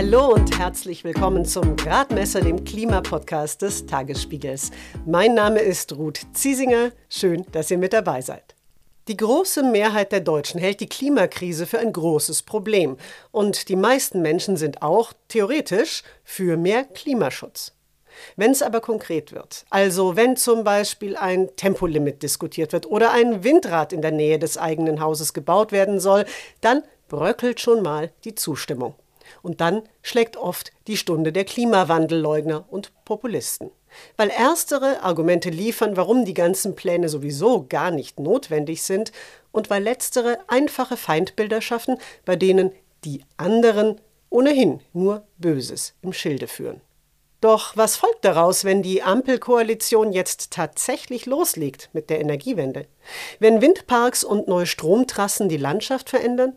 Hallo und herzlich willkommen zum Gradmesser, dem Klimapodcast des Tagesspiegels. Mein Name ist Ruth Ziesinger. Schön, dass ihr mit dabei seid. Die große Mehrheit der Deutschen hält die Klimakrise für ein großes Problem. Und die meisten Menschen sind auch, theoretisch, für mehr Klimaschutz. Wenn es aber konkret wird, also wenn zum Beispiel ein Tempolimit diskutiert wird oder ein Windrad in der Nähe des eigenen Hauses gebaut werden soll, dann bröckelt schon mal die Zustimmung. Und dann schlägt oft die Stunde der Klimawandelleugner und Populisten. Weil erstere Argumente liefern, warum die ganzen Pläne sowieso gar nicht notwendig sind, und weil letztere einfache Feindbilder schaffen, bei denen die anderen ohnehin nur Böses im Schilde führen. Doch was folgt daraus, wenn die Ampelkoalition jetzt tatsächlich loslegt mit der Energiewende? Wenn Windparks und neue Stromtrassen die Landschaft verändern?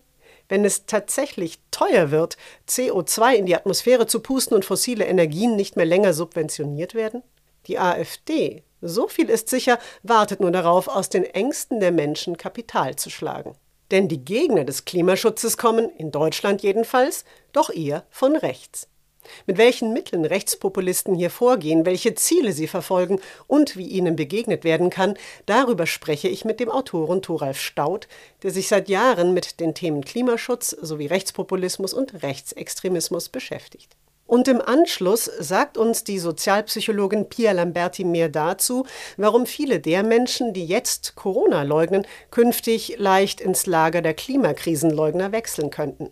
Wenn es tatsächlich teuer wird, CO2 in die Atmosphäre zu pusten und fossile Energien nicht mehr länger subventioniert werden? Die AfD, so viel ist sicher, wartet nur darauf, aus den Ängsten der Menschen Kapital zu schlagen. Denn die Gegner des Klimaschutzes kommen, in Deutschland jedenfalls, doch eher von rechts. Mit welchen Mitteln Rechtspopulisten hier vorgehen, welche Ziele sie verfolgen und wie ihnen begegnet werden kann, darüber spreche ich mit dem Autoren Thoralf Staudt, der sich seit Jahren mit den Themen Klimaschutz sowie Rechtspopulismus und Rechtsextremismus beschäftigt. Und im Anschluss sagt uns die Sozialpsychologin Pia Lamberti mehr dazu, warum viele der Menschen, die jetzt Corona leugnen, künftig leicht ins Lager der Klimakrisenleugner wechseln könnten.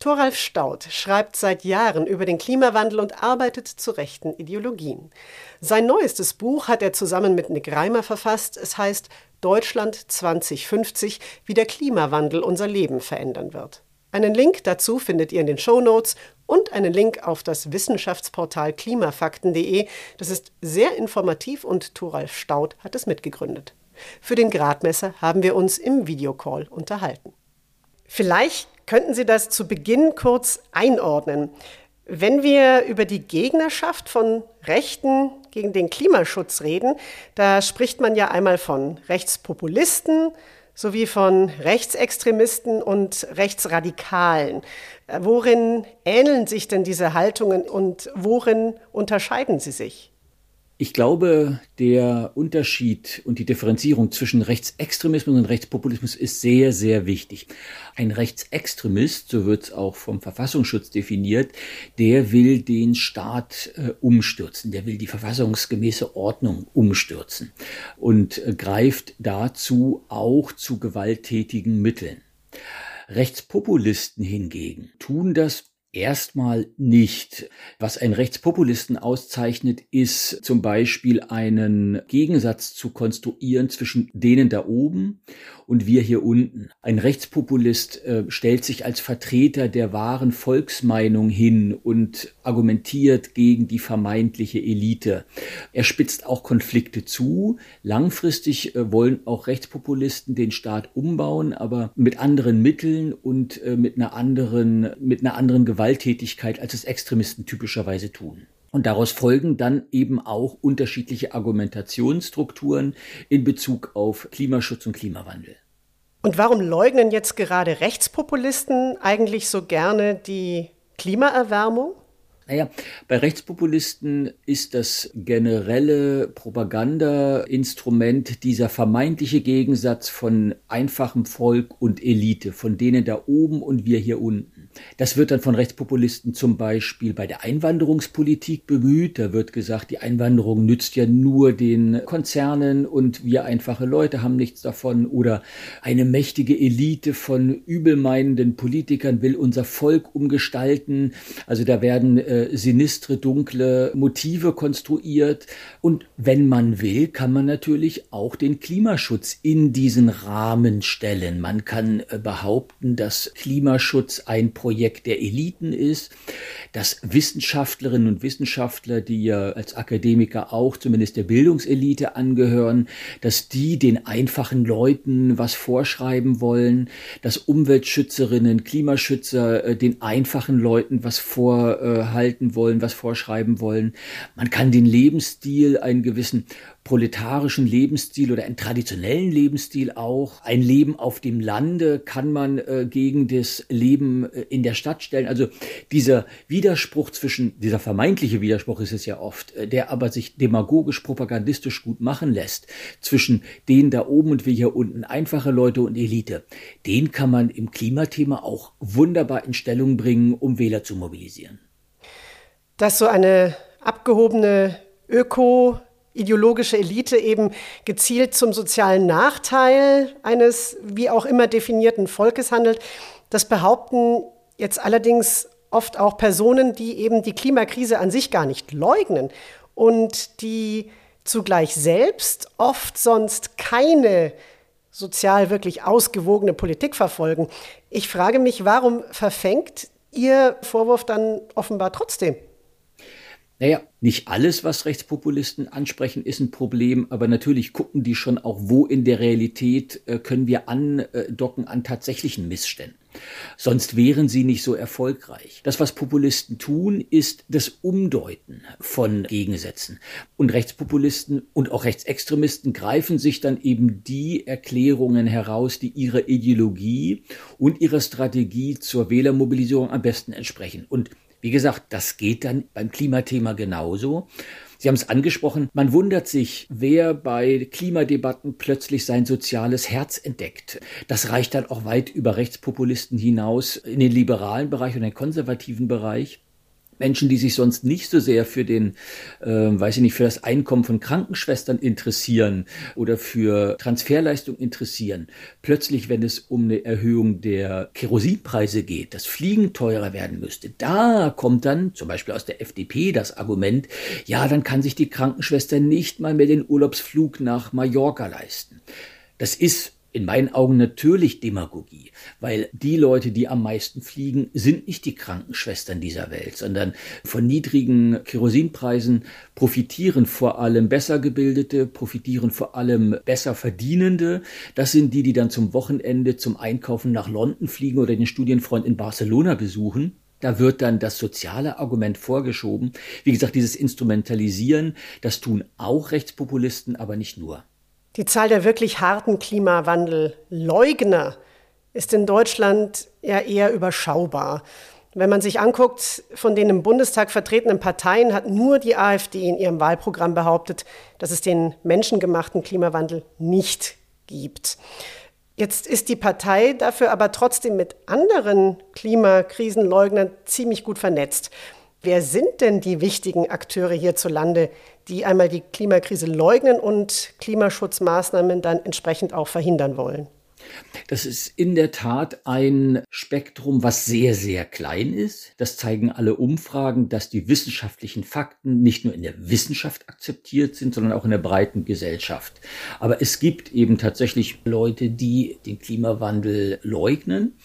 Thoralf Staudt schreibt seit Jahren über den Klimawandel und arbeitet zu rechten Ideologien. Sein neuestes Buch hat er zusammen mit Nick Reimer verfasst. Es heißt Deutschland 2050, wie der Klimawandel unser Leben verändern wird. Einen Link dazu findet ihr in den Show Notes und einen Link auf das Wissenschaftsportal klimafakten.de. Das ist sehr informativ und Thoralf Staudt hat es mitgegründet. Für den Gradmesser haben wir uns im Videocall unterhalten. Vielleicht Könnten Sie das zu Beginn kurz einordnen? Wenn wir über die Gegnerschaft von Rechten gegen den Klimaschutz reden, da spricht man ja einmal von Rechtspopulisten sowie von Rechtsextremisten und Rechtsradikalen. Worin ähneln sich denn diese Haltungen und worin unterscheiden sie sich? Ich glaube, der Unterschied und die Differenzierung zwischen Rechtsextremismus und Rechtspopulismus ist sehr, sehr wichtig. Ein Rechtsextremist, so wird es auch vom Verfassungsschutz definiert, der will den Staat äh, umstürzen, der will die verfassungsgemäße Ordnung umstürzen und äh, greift dazu auch zu gewalttätigen Mitteln. Rechtspopulisten hingegen tun das Erstmal nicht. Was einen Rechtspopulisten auszeichnet, ist zum Beispiel einen Gegensatz zu konstruieren zwischen denen da oben und wir hier unten. Ein Rechtspopulist äh, stellt sich als Vertreter der wahren Volksmeinung hin und argumentiert gegen die vermeintliche Elite. Er spitzt auch Konflikte zu. Langfristig äh, wollen auch Rechtspopulisten den Staat umbauen, aber mit anderen Mitteln und äh, mit einer anderen, mit einer anderen Gewalt Gewalttätigkeit, als es Extremisten typischerweise tun. Und daraus folgen dann eben auch unterschiedliche Argumentationsstrukturen in Bezug auf Klimaschutz und Klimawandel. Und warum leugnen jetzt gerade Rechtspopulisten eigentlich so gerne die Klimaerwärmung? Naja, bei Rechtspopulisten ist das generelle Propagandainstrument dieser vermeintliche Gegensatz von einfachem Volk und Elite, von denen da oben und wir hier unten. Das wird dann von Rechtspopulisten zum Beispiel bei der Einwanderungspolitik bemüht. Da wird gesagt, die Einwanderung nützt ja nur den Konzernen und wir einfache Leute haben nichts davon. Oder eine mächtige Elite von übelmeinenden Politikern will unser Volk umgestalten. Also da werden äh, sinistre, dunkle Motive konstruiert. Und wenn man will, kann man natürlich auch den Klimaschutz in diesen Rahmen stellen. Man kann äh, behaupten, dass Klimaschutz ein Projekt der Eliten ist, dass Wissenschaftlerinnen und Wissenschaftler, die ja als Akademiker auch zumindest der Bildungselite angehören, dass die den einfachen Leuten was vorschreiben wollen, dass Umweltschützerinnen, Klimaschützer äh, den einfachen Leuten was vorhalten wollen, was vorschreiben wollen. Man kann den Lebensstil, einen gewissen proletarischen Lebensstil oder einen traditionellen Lebensstil auch. Ein Leben auf dem Lande kann man äh, gegen das Leben äh, in der Stadt stellen. Also dieser Widerspruch zwischen, dieser vermeintliche Widerspruch ist es ja oft, äh, der aber sich demagogisch, propagandistisch gut machen lässt, zwischen denen da oben und wir hier unten, einfache Leute und Elite, den kann man im Klimathema auch wunderbar in Stellung bringen, um Wähler zu mobilisieren. Dass so eine abgehobene Öko- ideologische Elite eben gezielt zum sozialen Nachteil eines wie auch immer definierten Volkes handelt. Das behaupten jetzt allerdings oft auch Personen, die eben die Klimakrise an sich gar nicht leugnen und die zugleich selbst oft sonst keine sozial wirklich ausgewogene Politik verfolgen. Ich frage mich, warum verfängt Ihr Vorwurf dann offenbar trotzdem? Naja, nicht alles, was Rechtspopulisten ansprechen, ist ein Problem, aber natürlich gucken die schon auch, wo in der Realität äh, können wir andocken an tatsächlichen Missständen. Sonst wären sie nicht so erfolgreich. Das, was Populisten tun, ist das Umdeuten von Gegensätzen. Und Rechtspopulisten und auch Rechtsextremisten greifen sich dann eben die Erklärungen heraus, die ihrer Ideologie und ihrer Strategie zur Wählermobilisierung am besten entsprechen. Und wie gesagt, das geht dann beim Klimathema genauso. Sie haben es angesprochen, man wundert sich, wer bei Klimadebatten plötzlich sein soziales Herz entdeckt. Das reicht dann auch weit über Rechtspopulisten hinaus in den liberalen Bereich und den konservativen Bereich. Menschen, die sich sonst nicht so sehr für den, äh, weiß ich nicht, für das Einkommen von Krankenschwestern interessieren oder für Transferleistung interessieren, plötzlich, wenn es um eine Erhöhung der Kerosinpreise geht, das Fliegen teurer werden müsste, da kommt dann zum Beispiel aus der FDP das Argument, ja, dann kann sich die Krankenschwester nicht mal mehr den Urlaubsflug nach Mallorca leisten. Das ist in meinen Augen natürlich Demagogie, weil die Leute, die am meisten fliegen, sind nicht die Krankenschwestern dieser Welt, sondern von niedrigen Kerosinpreisen profitieren vor allem besser gebildete, profitieren vor allem besser verdienende. Das sind die, die dann zum Wochenende zum Einkaufen nach London fliegen oder den Studienfreund in Barcelona besuchen. Da wird dann das soziale Argument vorgeschoben. Wie gesagt, dieses Instrumentalisieren, das tun auch Rechtspopulisten, aber nicht nur. Die Zahl der wirklich harten Klimawandelleugner ist in Deutschland ja eher überschaubar. Wenn man sich anguckt, von den im Bundestag vertretenen Parteien hat nur die AfD in ihrem Wahlprogramm behauptet, dass es den menschengemachten Klimawandel nicht gibt. Jetzt ist die Partei dafür aber trotzdem mit anderen Klimakrisenleugnern ziemlich gut vernetzt. Wer sind denn die wichtigen Akteure hierzulande, die einmal die Klimakrise leugnen und Klimaschutzmaßnahmen dann entsprechend auch verhindern wollen? Das ist in der Tat ein Spektrum, was sehr, sehr klein ist. Das zeigen alle Umfragen, dass die wissenschaftlichen Fakten nicht nur in der Wissenschaft akzeptiert sind, sondern auch in der breiten Gesellschaft. Aber es gibt eben tatsächlich Leute, die den Klimawandel leugnen.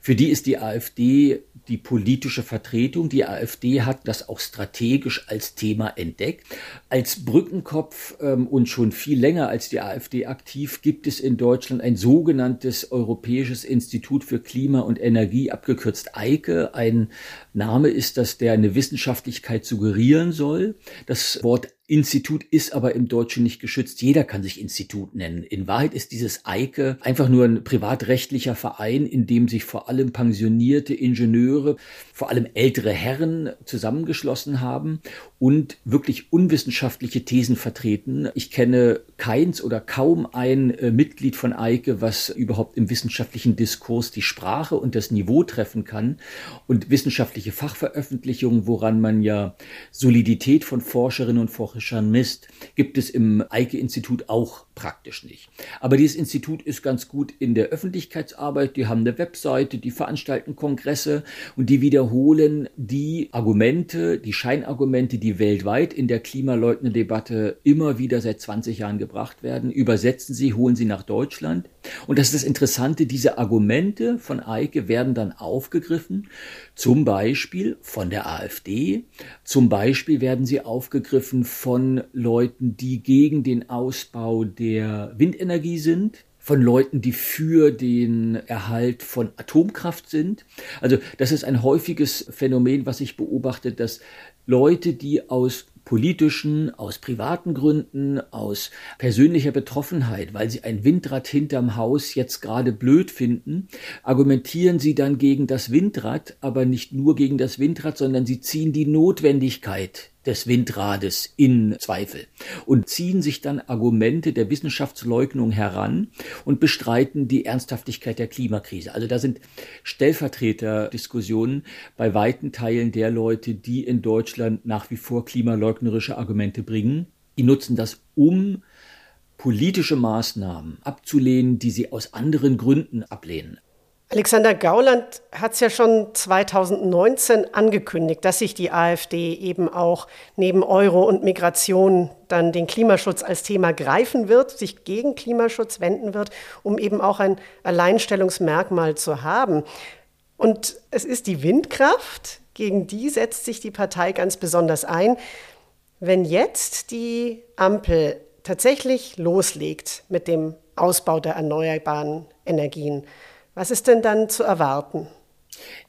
Für die ist die AfD die politische Vertretung. Die AfD hat das auch strategisch als Thema entdeckt. Als Brückenkopf ähm, und schon viel länger als die AfD aktiv gibt es in Deutschland ein sogenanntes Europäisches Institut für Klima und Energie, abgekürzt EIKE. Ein Name ist das, der eine Wissenschaftlichkeit suggerieren soll. Das Wort Institut ist aber im Deutschen nicht geschützt. Jeder kann sich Institut nennen. In Wahrheit ist dieses EIKE einfach nur ein privatrechtlicher Verein, in dem sich vor allem pensionierte Ingenieure, vor allem ältere Herren zusammengeschlossen haben und wirklich unwissenschaftliche Thesen vertreten. Ich kenne keins oder kaum ein äh, Mitglied von EIKE, was überhaupt im wissenschaftlichen Diskurs die Sprache und das Niveau treffen kann und wissenschaftliche Fachveröffentlichungen, woran man ja Solidität von Forscherinnen und Forschern historischer Mist. Gibt es im Eike-Institut auch praktisch nicht. Aber dieses Institut ist ganz gut in der Öffentlichkeitsarbeit. Die haben eine Webseite, die veranstalten Kongresse und die wiederholen die Argumente, die Scheinargumente, die weltweit in der Klimaleugnendebatte immer wieder seit 20 Jahren gebracht werden, übersetzen sie, holen sie nach Deutschland. Und das ist das Interessante, diese Argumente von Eike werden dann aufgegriffen, zum Beispiel von der AfD, zum Beispiel werden sie aufgegriffen von Leuten, die gegen den Ausbau der Windenergie sind, von Leuten, die für den Erhalt von Atomkraft sind. Also das ist ein häufiges Phänomen, was ich beobachte, dass Leute, die aus politischen, aus privaten Gründen, aus persönlicher Betroffenheit, weil sie ein Windrad hinterm Haus jetzt gerade blöd finden, argumentieren sie dann gegen das Windrad, aber nicht nur gegen das Windrad, sondern sie ziehen die Notwendigkeit des Windrades in Zweifel und ziehen sich dann Argumente der Wissenschaftsleugnung heran und bestreiten die Ernsthaftigkeit der Klimakrise. Also da sind Stellvertreterdiskussionen bei weiten Teilen der Leute, die in Deutschland nach wie vor klimaleugnerische Argumente bringen. Die nutzen das, um politische Maßnahmen abzulehnen, die sie aus anderen Gründen ablehnen. Alexander Gauland hat es ja schon 2019 angekündigt, dass sich die AfD eben auch neben Euro und Migration dann den Klimaschutz als Thema greifen wird, sich gegen Klimaschutz wenden wird, um eben auch ein Alleinstellungsmerkmal zu haben. Und es ist die Windkraft, gegen die setzt sich die Partei ganz besonders ein. Wenn jetzt die Ampel tatsächlich loslegt mit dem Ausbau der erneuerbaren Energien, was ist denn dann zu erwarten?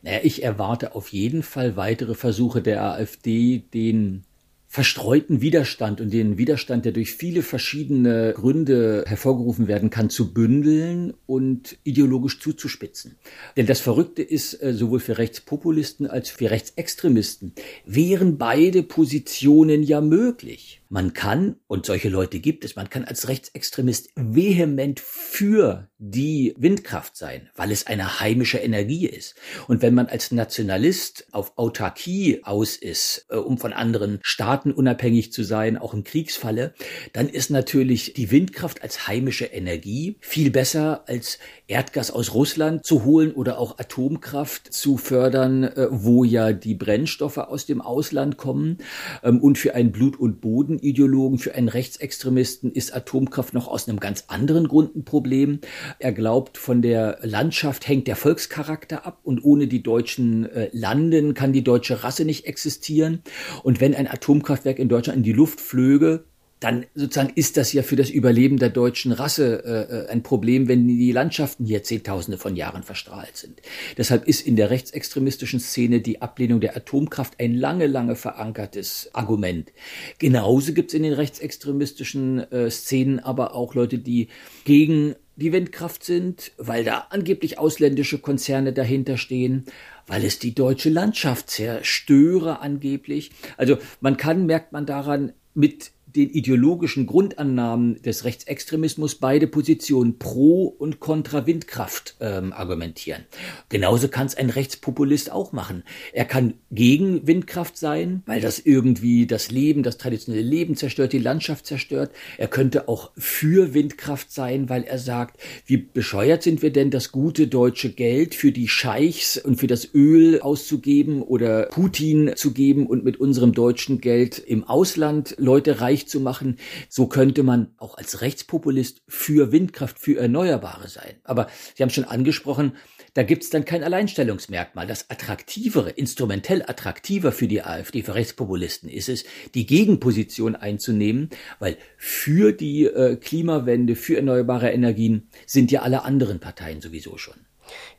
Naja, ich erwarte auf jeden Fall weitere Versuche der AfD, den verstreuten Widerstand und den Widerstand, der durch viele verschiedene Gründe hervorgerufen werden kann, zu bündeln und ideologisch zuzuspitzen. Denn das Verrückte ist, äh, sowohl für Rechtspopulisten als für Rechtsextremisten wären beide Positionen ja möglich. Man kann, und solche Leute gibt es, man kann als Rechtsextremist vehement für die Windkraft sein, weil es eine heimische Energie ist. Und wenn man als Nationalist auf Autarkie aus ist, äh, um von anderen Staaten unabhängig zu sein, auch im Kriegsfalle, dann ist natürlich die Windkraft als heimische Energie viel besser als Erdgas aus Russland zu holen oder auch Atomkraft zu fördern, äh, wo ja die Brennstoffe aus dem Ausland kommen. Ähm, und für ein Blut- und Bodenideologen, für einen Rechtsextremisten ist Atomkraft noch aus einem ganz anderen Grund ein Problem. Er glaubt, von der Landschaft hängt der Volkscharakter ab und ohne die deutschen äh, Landen kann die deutsche Rasse nicht existieren. Und wenn ein Atomkraftwerk in Deutschland in die Luft flöge, dann sozusagen ist das ja für das Überleben der deutschen Rasse äh, äh, ein Problem, wenn die Landschaften hier Zehntausende von Jahren verstrahlt sind. Deshalb ist in der rechtsextremistischen Szene die Ablehnung der Atomkraft ein lange, lange verankertes Argument. Genauso gibt es in den rechtsextremistischen äh, Szenen aber auch Leute, die gegen die Windkraft sind, weil da angeblich ausländische Konzerne dahinter stehen, weil es die deutsche Landschaft zerstöre angeblich. Also man kann, merkt man daran, mit den ideologischen Grundannahmen des Rechtsextremismus beide Positionen pro und kontra Windkraft ähm, argumentieren. Genauso kann es ein Rechtspopulist auch machen. Er kann gegen Windkraft sein, weil das irgendwie das Leben, das traditionelle Leben zerstört, die Landschaft zerstört. Er könnte auch für Windkraft sein, weil er sagt, wie bescheuert sind wir denn, das gute deutsche Geld für die Scheichs und für das Öl auszugeben oder Putin zu geben und mit unserem deutschen Geld im Ausland Leute reich zu machen. So könnte man auch als Rechtspopulist für Windkraft, für Erneuerbare sein. Aber Sie haben schon angesprochen, da gibt es dann kein Alleinstellungsmerkmal. Das attraktivere, instrumentell attraktiver für die AfD, für Rechtspopulisten ist es, die Gegenposition einzunehmen, weil für die äh, Klimawende, für erneuerbare Energien sind ja alle anderen Parteien sowieso schon.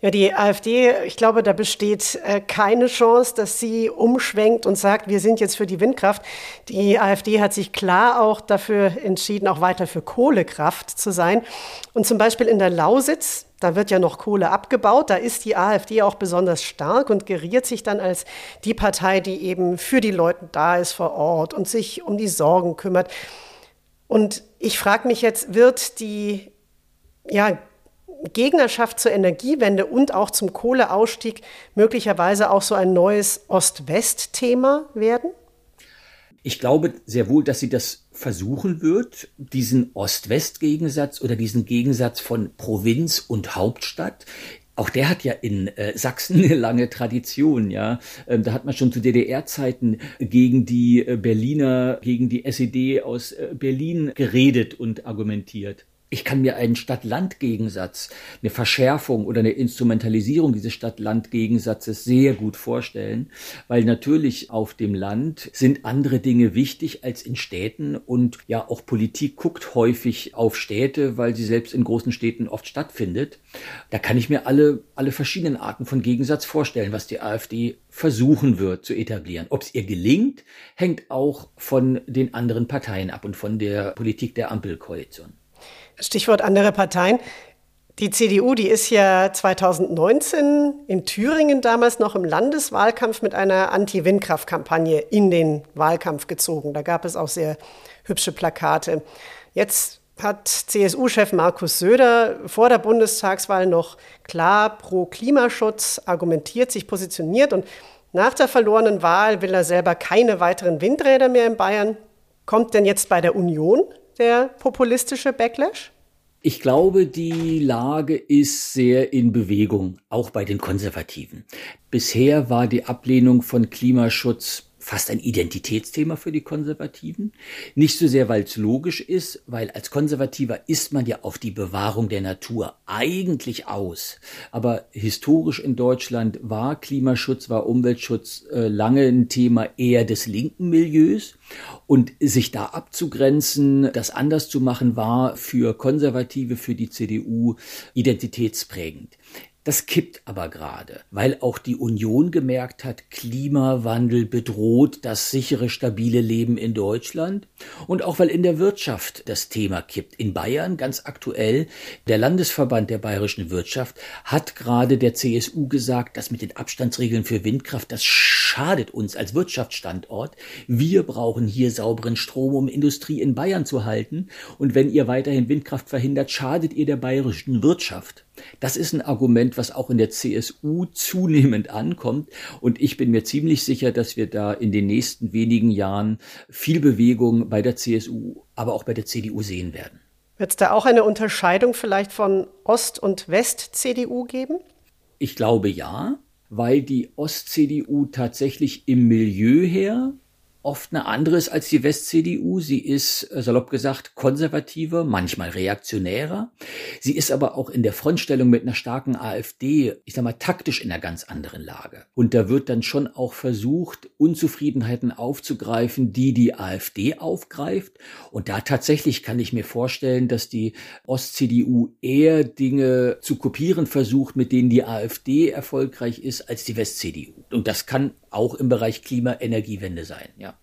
Ja, die AfD, ich glaube, da besteht äh, keine Chance, dass sie umschwenkt und sagt, wir sind jetzt für die Windkraft. Die AfD hat sich klar auch dafür entschieden, auch weiter für Kohlekraft zu sein. Und zum Beispiel in der Lausitz, da wird ja noch Kohle abgebaut. Da ist die AfD auch besonders stark und geriert sich dann als die Partei, die eben für die Leute da ist vor Ort und sich um die Sorgen kümmert. Und ich frage mich jetzt, wird die ja, Gegnerschaft zur Energiewende und auch zum Kohleausstieg möglicherweise auch so ein neues Ost-West-Thema werden? Ich glaube sehr wohl, dass sie das versuchen wird, diesen Ost-West-Gegensatz oder diesen Gegensatz von Provinz und Hauptstadt, auch der hat ja in äh, Sachsen eine lange Tradition, ja. Ähm, da hat man schon zu DDR-Zeiten gegen die äh, Berliner, gegen die SED aus äh, Berlin geredet und argumentiert. Ich kann mir einen Stadt-Land-Gegensatz, eine Verschärfung oder eine Instrumentalisierung dieses Stadt-Land-Gegensatzes sehr gut vorstellen, weil natürlich auf dem Land sind andere Dinge wichtig als in Städten und ja auch Politik guckt häufig auf Städte, weil sie selbst in großen Städten oft stattfindet. Da kann ich mir alle, alle verschiedenen Arten von Gegensatz vorstellen, was die AfD versuchen wird zu etablieren. Ob es ihr gelingt, hängt auch von den anderen Parteien ab und von der Politik der Ampelkoalition. Stichwort andere Parteien. Die CDU, die ist ja 2019 in Thüringen damals noch im Landeswahlkampf mit einer Anti-Windkraft-Kampagne in den Wahlkampf gezogen. Da gab es auch sehr hübsche Plakate. Jetzt hat CSU-Chef Markus Söder vor der Bundestagswahl noch klar pro Klimaschutz argumentiert, sich positioniert und nach der verlorenen Wahl will er selber keine weiteren Windräder mehr in Bayern. Kommt denn jetzt bei der Union der populistische Backlash? Ich glaube, die Lage ist sehr in Bewegung, auch bei den Konservativen. Bisher war die Ablehnung von Klimaschutz fast ein Identitätsthema für die Konservativen. Nicht so sehr, weil es logisch ist, weil als Konservativer ist man ja auf die Bewahrung der Natur eigentlich aus. Aber historisch in Deutschland war Klimaschutz, war Umweltschutz äh, lange ein Thema eher des linken Milieus. Und sich da abzugrenzen, das anders zu machen, war für Konservative, für die CDU identitätsprägend. Das kippt aber gerade, weil auch die Union gemerkt hat, Klimawandel bedroht das sichere, stabile Leben in Deutschland und auch weil in der Wirtschaft das Thema kippt. In Bayern ganz aktuell, der Landesverband der bayerischen Wirtschaft hat gerade der CSU gesagt, dass mit den Abstandsregeln für Windkraft, das schadet uns als Wirtschaftsstandort. Wir brauchen hier sauberen Strom, um Industrie in Bayern zu halten. Und wenn ihr weiterhin Windkraft verhindert, schadet ihr der bayerischen Wirtschaft. Das ist ein Argument, was auch in der CSU zunehmend ankommt. Und ich bin mir ziemlich sicher, dass wir da in den nächsten wenigen Jahren viel Bewegung bei der CSU, aber auch bei der CDU sehen werden. Wird es da auch eine Unterscheidung vielleicht von Ost- und West-CDU geben? Ich glaube ja, weil die Ost-CDU tatsächlich im Milieu her oft eine andere ist als die West-CDU. Sie ist, äh, salopp gesagt, konservativer, manchmal reaktionärer. Sie ist aber auch in der Frontstellung mit einer starken AfD, ich sag mal, taktisch in einer ganz anderen Lage. Und da wird dann schon auch versucht, Unzufriedenheiten aufzugreifen, die die AfD aufgreift. Und da tatsächlich kann ich mir vorstellen, dass die Ost-CDU eher Dinge zu kopieren versucht, mit denen die AfD erfolgreich ist, als die West-CDU. Und das kann auch im Bereich Klima-Energiewende sein, ja.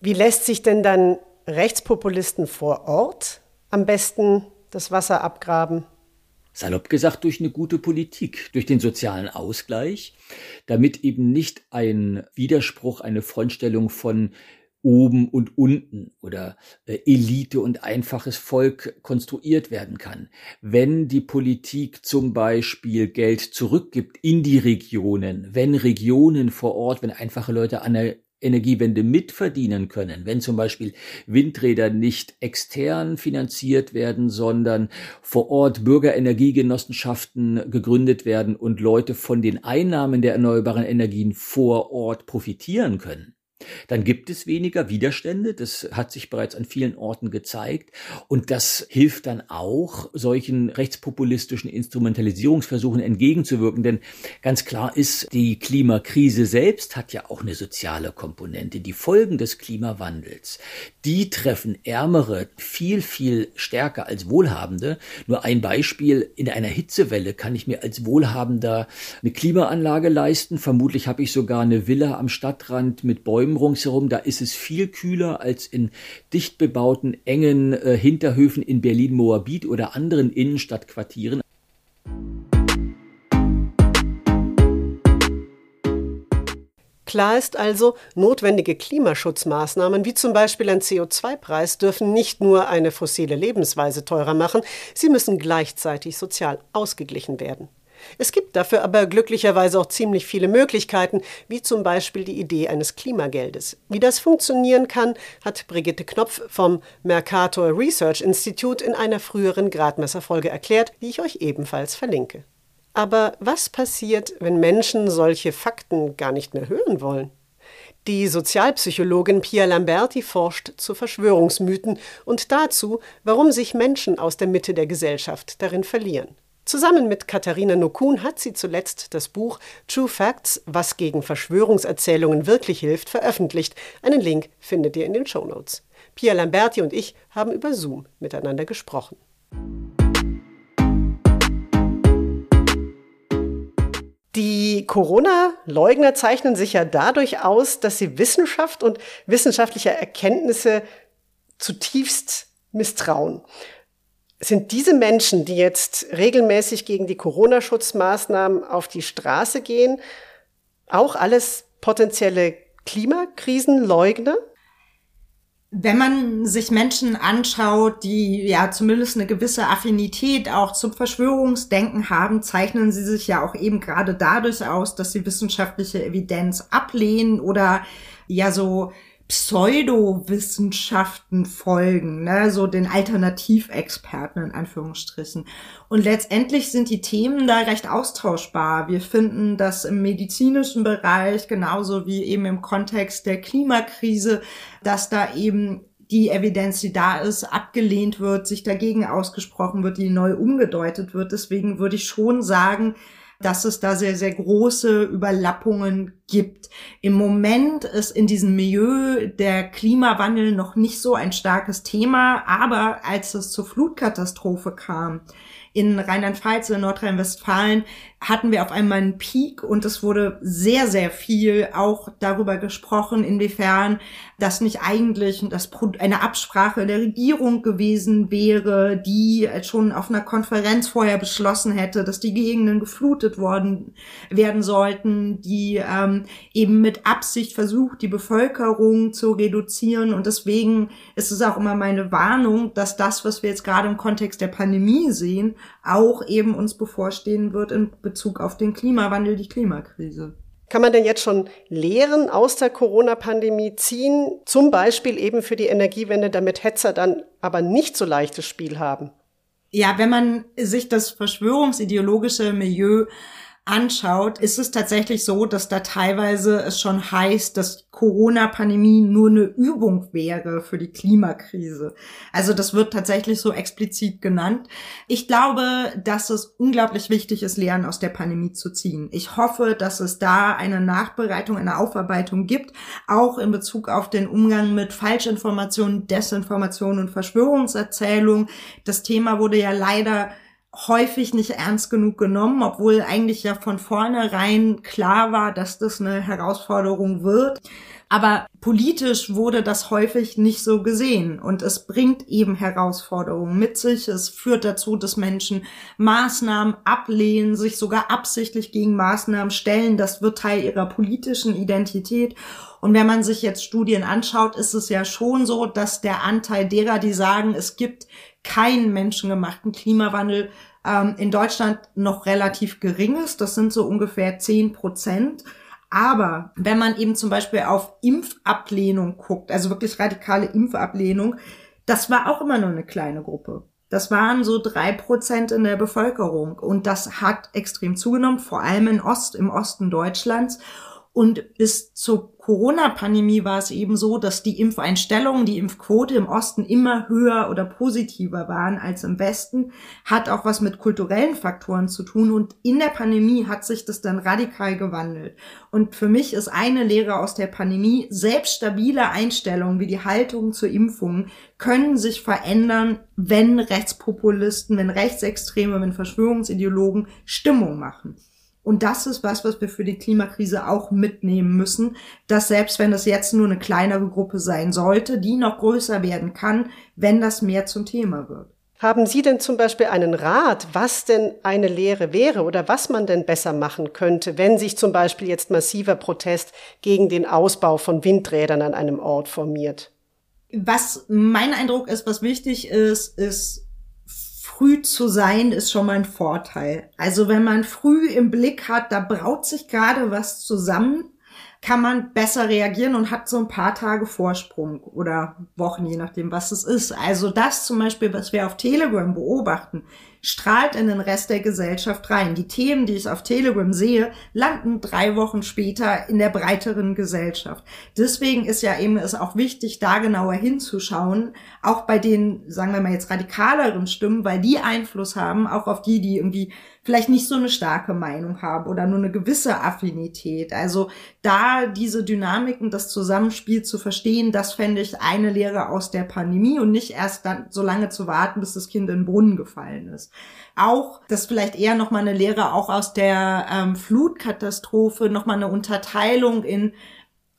Wie lässt sich denn dann Rechtspopulisten vor Ort am besten das Wasser abgraben? Salopp gesagt durch eine gute Politik, durch den sozialen Ausgleich, damit eben nicht ein Widerspruch, eine Frontstellung von oben und unten oder äh, Elite und einfaches Volk konstruiert werden kann. Wenn die Politik zum Beispiel Geld zurückgibt in die Regionen, wenn Regionen vor Ort, wenn einfache Leute an der Energiewende mitverdienen können, wenn zum Beispiel Windräder nicht extern finanziert werden, sondern vor Ort Bürgerenergiegenossenschaften gegründet werden und Leute von den Einnahmen der erneuerbaren Energien vor Ort profitieren können, dann gibt es weniger Widerstände. Das hat sich bereits an vielen Orten gezeigt. Und das hilft dann auch, solchen rechtspopulistischen Instrumentalisierungsversuchen entgegenzuwirken. Denn ganz klar ist, die Klimakrise selbst hat ja auch eine soziale Komponente. Die Folgen des Klimawandels, die treffen Ärmere viel, viel stärker als Wohlhabende. Nur ein Beispiel. In einer Hitzewelle kann ich mir als Wohlhabender eine Klimaanlage leisten. Vermutlich habe ich sogar eine Villa am Stadtrand mit Bäumen Bäumen ringsherum, da ist es viel kühler als in dicht bebauten, engen äh, Hinterhöfen in Berlin-Moabit oder anderen Innenstadtquartieren. Klar ist also, notwendige Klimaschutzmaßnahmen wie zum Beispiel ein CO2-Preis dürfen nicht nur eine fossile Lebensweise teurer machen, sie müssen gleichzeitig sozial ausgeglichen werden. Es gibt dafür aber glücklicherweise auch ziemlich viele Möglichkeiten, wie zum Beispiel die Idee eines Klimageldes. Wie das funktionieren kann, hat Brigitte Knopf vom Mercator Research Institute in einer früheren Gradmesserfolge erklärt, die ich euch ebenfalls verlinke. Aber was passiert, wenn Menschen solche Fakten gar nicht mehr hören wollen? Die Sozialpsychologin Pia Lamberti forscht zu Verschwörungsmythen und dazu, warum sich Menschen aus der Mitte der Gesellschaft darin verlieren. Zusammen mit Katharina Nokun hat sie zuletzt das Buch True Facts, was gegen Verschwörungserzählungen wirklich hilft, veröffentlicht. Einen Link findet ihr in den Show Notes. Pia Lamberti und ich haben über Zoom miteinander gesprochen. Die Corona-Leugner zeichnen sich ja dadurch aus, dass sie Wissenschaft und wissenschaftliche Erkenntnisse zutiefst misstrauen. Sind diese Menschen, die jetzt regelmäßig gegen die Corona-Schutzmaßnahmen auf die Straße gehen, auch alles potenzielle Klimakrisenleugner? Wenn man sich Menschen anschaut, die ja zumindest eine gewisse Affinität auch zum Verschwörungsdenken haben, zeichnen sie sich ja auch eben gerade dadurch aus, dass sie wissenschaftliche Evidenz ablehnen oder ja so Pseudowissenschaften folgen, ne, so den Alternativexperten in Anführungsstrichen. Und letztendlich sind die Themen da recht austauschbar. Wir finden, dass im medizinischen Bereich, genauso wie eben im Kontext der Klimakrise, dass da eben die Evidenz, die da ist, abgelehnt wird, sich dagegen ausgesprochen wird, die neu umgedeutet wird. Deswegen würde ich schon sagen, dass es da sehr, sehr große Überlappungen gibt. Im Moment ist in diesem Milieu der Klimawandel noch nicht so ein starkes Thema, aber als es zur Flutkatastrophe kam, in Rheinland-Pfalz, in Nordrhein-Westfalen hatten wir auf einmal einen Peak und es wurde sehr, sehr viel auch darüber gesprochen, inwiefern das nicht eigentlich eine Absprache der Regierung gewesen wäre, die schon auf einer Konferenz vorher beschlossen hätte, dass die Gegenden geflutet worden werden sollten, die ähm, eben mit Absicht versucht, die Bevölkerung zu reduzieren. Und deswegen ist es auch immer meine Warnung, dass das, was wir jetzt gerade im Kontext der Pandemie sehen, auch eben uns bevorstehen wird in Bezug auf den Klimawandel, die Klimakrise. Kann man denn jetzt schon Lehren aus der Corona-Pandemie ziehen, zum Beispiel eben für die Energiewende, damit Hetzer dann aber nicht so leichtes Spiel haben? Ja, wenn man sich das verschwörungsideologische Milieu anschaut, ist es tatsächlich so, dass da teilweise es schon heißt, dass Corona-Pandemie nur eine Übung wäre für die Klimakrise. Also das wird tatsächlich so explizit genannt. Ich glaube, dass es unglaublich wichtig ist, Lehren aus der Pandemie zu ziehen. Ich hoffe, dass es da eine Nachbereitung, eine Aufarbeitung gibt, auch in Bezug auf den Umgang mit Falschinformationen, Desinformationen und Verschwörungserzählungen. Das Thema wurde ja leider häufig nicht ernst genug genommen, obwohl eigentlich ja von vornherein klar war, dass das eine Herausforderung wird. Aber politisch wurde das häufig nicht so gesehen und es bringt eben Herausforderungen mit sich. Es führt dazu, dass Menschen Maßnahmen ablehnen, sich sogar absichtlich gegen Maßnahmen stellen. Das wird Teil ihrer politischen Identität. Und wenn man sich jetzt Studien anschaut, ist es ja schon so, dass der Anteil derer, die sagen, es gibt keinen menschengemachten Klimawandel, ähm, in Deutschland noch relativ gering ist. Das sind so ungefähr zehn Prozent. Aber wenn man eben zum Beispiel auf Impfablehnung guckt, also wirklich radikale Impfablehnung, das war auch immer nur eine kleine Gruppe. Das waren so drei Prozent in der Bevölkerung und das hat extrem zugenommen, vor allem in Ost, im Osten Deutschlands. Und bis zur Corona-Pandemie war es eben so, dass die Impfeinstellungen, die Impfquote im Osten immer höher oder positiver waren als im Westen. Hat auch was mit kulturellen Faktoren zu tun. Und in der Pandemie hat sich das dann radikal gewandelt. Und für mich ist eine Lehre aus der Pandemie, selbst stabile Einstellungen wie die Haltung zur Impfung können sich verändern, wenn Rechtspopulisten, wenn Rechtsextreme, wenn Verschwörungsideologen Stimmung machen. Und das ist was, was wir für die Klimakrise auch mitnehmen müssen, dass selbst wenn das jetzt nur eine kleinere Gruppe sein sollte, die noch größer werden kann, wenn das mehr zum Thema wird. Haben Sie denn zum Beispiel einen Rat, was denn eine Lehre wäre oder was man denn besser machen könnte, wenn sich zum Beispiel jetzt massiver Protest gegen den Ausbau von Windrädern an einem Ort formiert? Was mein Eindruck ist, was wichtig ist, ist früh zu sein, ist schon mal ein Vorteil. Also wenn man früh im Blick hat, da braut sich gerade was zusammen, kann man besser reagieren und hat so ein paar Tage Vorsprung oder Wochen, je nachdem, was es ist. Also das zum Beispiel, was wir auf Telegram beobachten, strahlt in den Rest der Gesellschaft rein. Die Themen, die ich auf Telegram sehe, landen drei Wochen später in der breiteren Gesellschaft. Deswegen ist ja eben es auch wichtig, da genauer hinzuschauen, auch bei den, sagen wir mal jetzt radikaleren Stimmen, weil die Einfluss haben, auch auf die, die irgendwie vielleicht nicht so eine starke Meinung haben oder nur eine gewisse Affinität. Also da diese Dynamiken, das Zusammenspiel zu verstehen, das fände ich eine Lehre aus der Pandemie und nicht erst dann so lange zu warten, bis das Kind in den Brunnen gefallen ist. Auch, das vielleicht eher nochmal eine Lehre auch aus der ähm, Flutkatastrophe, nochmal eine Unterteilung in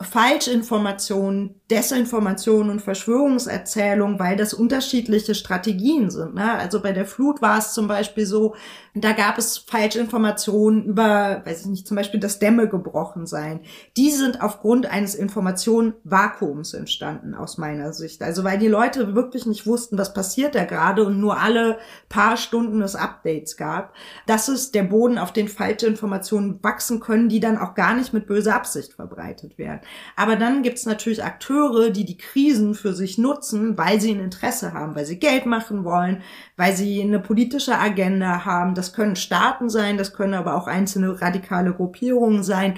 Falschinformationen, Desinformation und Verschwörungserzählung, weil das unterschiedliche Strategien sind. Ne? Also bei der Flut war es zum Beispiel so, da gab es Falschinformationen über, weiß ich nicht, zum Beispiel, dass Dämme gebrochen seien. Die sind aufgrund eines Informationenvakuums entstanden, aus meiner Sicht. Also weil die Leute wirklich nicht wussten, was passiert da gerade und nur alle paar Stunden es Updates gab. Das ist der Boden, auf den falsche Informationen wachsen können, die dann auch gar nicht mit böser Absicht verbreitet werden. Aber dann gibt's natürlich Akteure, die die Krisen für sich nutzen, weil sie ein Interesse haben, weil sie Geld machen wollen, weil sie eine politische Agenda haben. Das können Staaten sein, das können aber auch einzelne radikale Gruppierungen sein.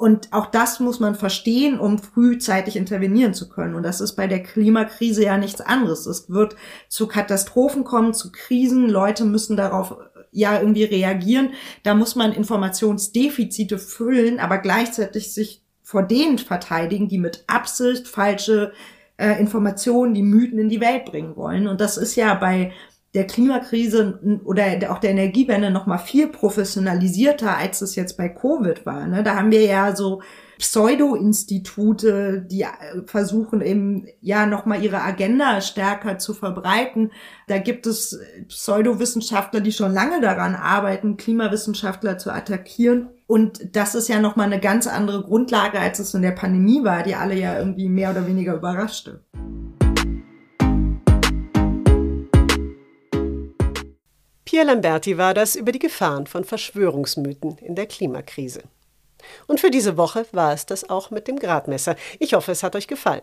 Und auch das muss man verstehen, um frühzeitig intervenieren zu können. Und das ist bei der Klimakrise ja nichts anderes. Es wird zu Katastrophen kommen, zu Krisen. Leute müssen darauf ja irgendwie reagieren. Da muss man Informationsdefizite füllen, aber gleichzeitig sich vor denen verteidigen, die mit Absicht falsche äh, Informationen, die Mythen in die Welt bringen wollen. Und das ist ja bei der Klimakrise oder auch der Energiewende noch mal viel professionalisierter, als es jetzt bei Covid war. Ne? Da haben wir ja so Pseudo-Institute, die äh, versuchen eben ja nochmal ihre Agenda stärker zu verbreiten. Da gibt es Pseudowissenschaftler, die schon lange daran arbeiten, Klimawissenschaftler zu attackieren. Und das ist ja nochmal eine ganz andere Grundlage, als es in der Pandemie war, die alle ja irgendwie mehr oder weniger überraschte. Pierre Lamberti war das über die Gefahren von Verschwörungsmythen in der Klimakrise. Und für diese Woche war es das auch mit dem Gradmesser. Ich hoffe, es hat euch gefallen.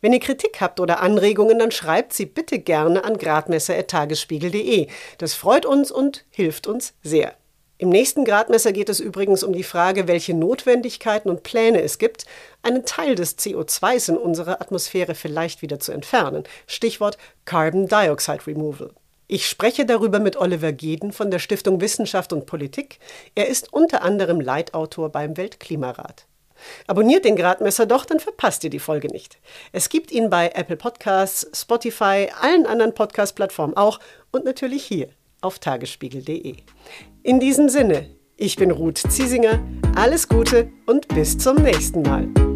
Wenn ihr Kritik habt oder Anregungen, dann schreibt sie bitte gerne an gradmesser.tagesspiegel.de. Das freut uns und hilft uns sehr. Im nächsten Gradmesser geht es übrigens um die Frage, welche Notwendigkeiten und Pläne es gibt, einen Teil des CO2s in unserer Atmosphäre vielleicht wieder zu entfernen. Stichwort Carbon Dioxide Removal. Ich spreche darüber mit Oliver Geden von der Stiftung Wissenschaft und Politik. Er ist unter anderem Leitautor beim Weltklimarat. Abonniert den Gradmesser doch, dann verpasst ihr die Folge nicht. Es gibt ihn bei Apple Podcasts, Spotify, allen anderen Podcast-Plattformen auch und natürlich hier auf tagesspiegel.de. In diesem Sinne, ich bin Ruth Ziesinger, alles Gute und bis zum nächsten Mal.